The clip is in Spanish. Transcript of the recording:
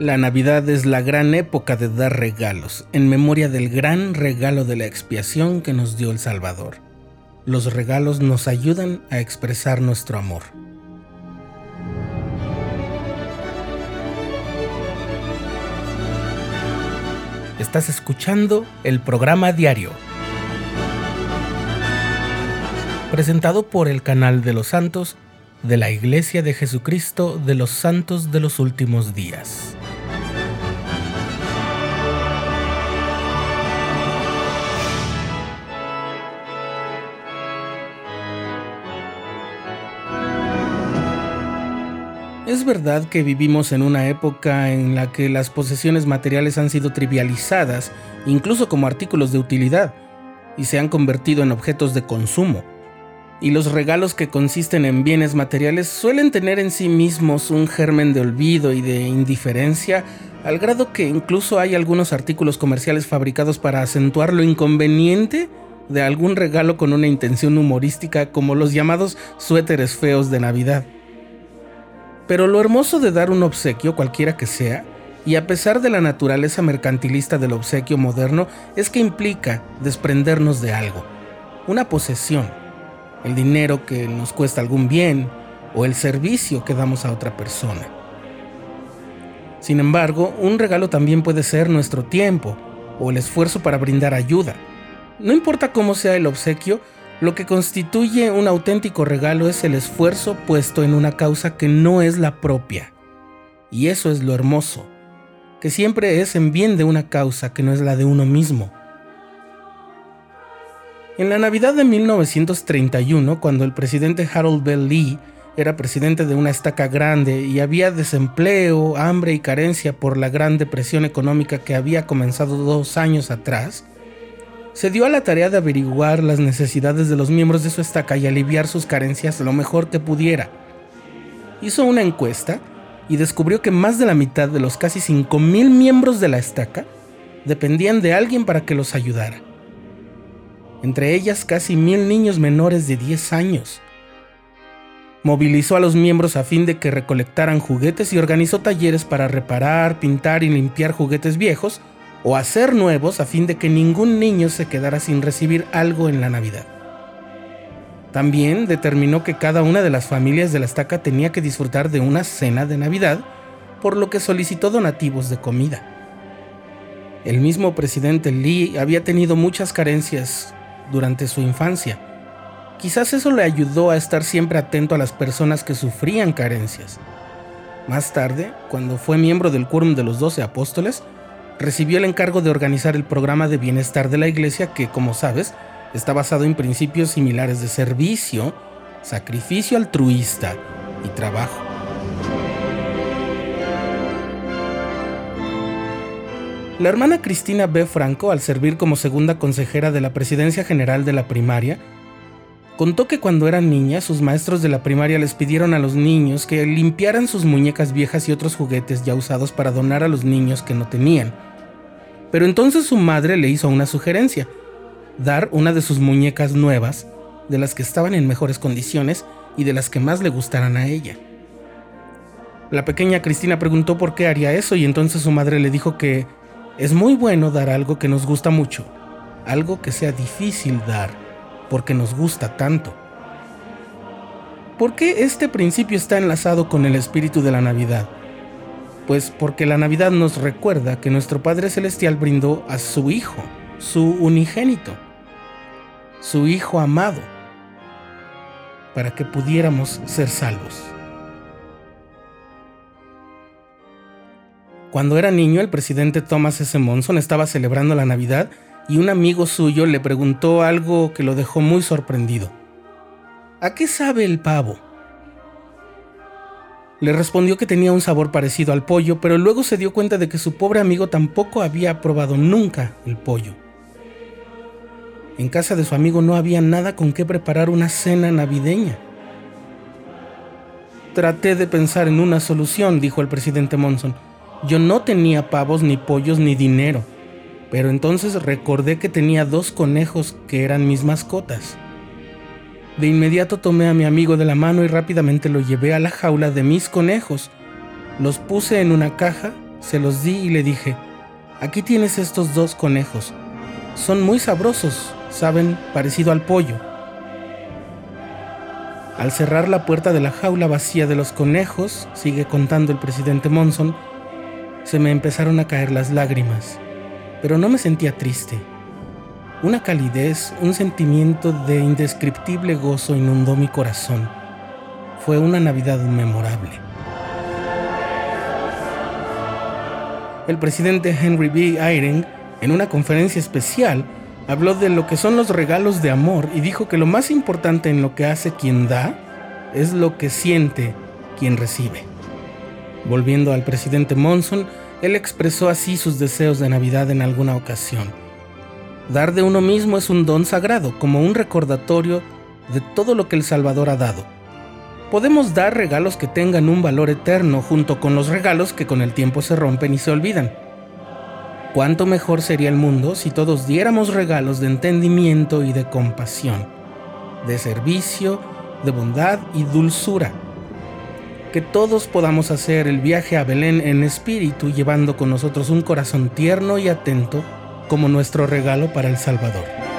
La Navidad es la gran época de dar regalos, en memoria del gran regalo de la expiación que nos dio el Salvador. Los regalos nos ayudan a expresar nuestro amor. Estás escuchando el programa diario, presentado por el canal de los santos de la Iglesia de Jesucristo de los Santos de los Últimos Días. Es verdad que vivimos en una época en la que las posesiones materiales han sido trivializadas, incluso como artículos de utilidad, y se han convertido en objetos de consumo. Y los regalos que consisten en bienes materiales suelen tener en sí mismos un germen de olvido y de indiferencia, al grado que incluso hay algunos artículos comerciales fabricados para acentuar lo inconveniente de algún regalo con una intención humorística como los llamados suéteres feos de Navidad. Pero lo hermoso de dar un obsequio, cualquiera que sea, y a pesar de la naturaleza mercantilista del obsequio moderno, es que implica desprendernos de algo, una posesión, el dinero que nos cuesta algún bien o el servicio que damos a otra persona. Sin embargo, un regalo también puede ser nuestro tiempo o el esfuerzo para brindar ayuda. No importa cómo sea el obsequio, lo que constituye un auténtico regalo es el esfuerzo puesto en una causa que no es la propia. Y eso es lo hermoso, que siempre es en bien de una causa que no es la de uno mismo. En la Navidad de 1931, cuando el presidente Harold Bell Lee era presidente de una estaca grande y había desempleo, hambre y carencia por la gran depresión económica que había comenzado dos años atrás, se dio a la tarea de averiguar las necesidades de los miembros de su estaca y aliviar sus carencias lo mejor que pudiera. Hizo una encuesta y descubrió que más de la mitad de los casi 5.000 miembros de la estaca dependían de alguien para que los ayudara. Entre ellas casi mil niños menores de 10 años. Movilizó a los miembros a fin de que recolectaran juguetes y organizó talleres para reparar, pintar y limpiar juguetes viejos o hacer nuevos a fin de que ningún niño se quedara sin recibir algo en la Navidad. También determinó que cada una de las familias de la estaca tenía que disfrutar de una cena de Navidad, por lo que solicitó donativos de comida. El mismo presidente Lee había tenido muchas carencias durante su infancia. Quizás eso le ayudó a estar siempre atento a las personas que sufrían carencias. Más tarde, cuando fue miembro del Quórum de los Doce Apóstoles, recibió el encargo de organizar el programa de bienestar de la iglesia que, como sabes, está basado en principios similares de servicio, sacrificio altruista y trabajo. La hermana Cristina B. Franco, al servir como segunda consejera de la Presidencia General de la Primaria, contó que cuando eran niñas sus maestros de la primaria les pidieron a los niños que limpiaran sus muñecas viejas y otros juguetes ya usados para donar a los niños que no tenían. Pero entonces su madre le hizo una sugerencia, dar una de sus muñecas nuevas, de las que estaban en mejores condiciones y de las que más le gustaran a ella. La pequeña Cristina preguntó por qué haría eso y entonces su madre le dijo que es muy bueno dar algo que nos gusta mucho, algo que sea difícil dar, porque nos gusta tanto. ¿Por qué este principio está enlazado con el espíritu de la Navidad? Pues porque la Navidad nos recuerda que nuestro Padre Celestial brindó a su Hijo, su unigénito, su Hijo amado, para que pudiéramos ser salvos. Cuando era niño, el presidente Thomas S. Monson estaba celebrando la Navidad y un amigo suyo le preguntó algo que lo dejó muy sorprendido. ¿A qué sabe el pavo? Le respondió que tenía un sabor parecido al pollo, pero luego se dio cuenta de que su pobre amigo tampoco había probado nunca el pollo. En casa de su amigo no había nada con qué preparar una cena navideña. Traté de pensar en una solución, dijo el presidente Monson. Yo no tenía pavos, ni pollos, ni dinero, pero entonces recordé que tenía dos conejos que eran mis mascotas. De inmediato tomé a mi amigo de la mano y rápidamente lo llevé a la jaula de mis conejos. Los puse en una caja Se los di y le dije, aquí tienes estos dos conejos. Son muy sabrosos, saben, parecido al pollo. Al cerrar la puerta de la jaula vacía de los conejos, sigue contando el presidente Monson, se me empezaron a caer las lágrimas, pero no me sentía triste. Una calidez, un sentimiento de indescriptible gozo inundó mi corazón. Fue una Navidad memorable. El presidente Henry B. Eyring, en una conferencia especial, habló de lo que son los regalos de amor y dijo que lo más importante en lo que hace quien da es lo que siente quien recibe. Volviendo al presidente Monson, él expresó así sus deseos de Navidad en alguna ocasión. Dar de uno mismo es un don sagrado, como un recordatorio de todo lo que el Salvador ha dado. Podemos dar regalos que tengan un valor eterno junto con los regalos que con el tiempo se rompen y se olvidan. ¿Cuánto mejor sería el mundo si todos diéramos regalos de entendimiento y de compasión, de servicio, de bondad y dulzura? Que todos podamos hacer el viaje a Belén en espíritu llevando con nosotros un corazón tierno y atento como nuestro regalo para el Salvador.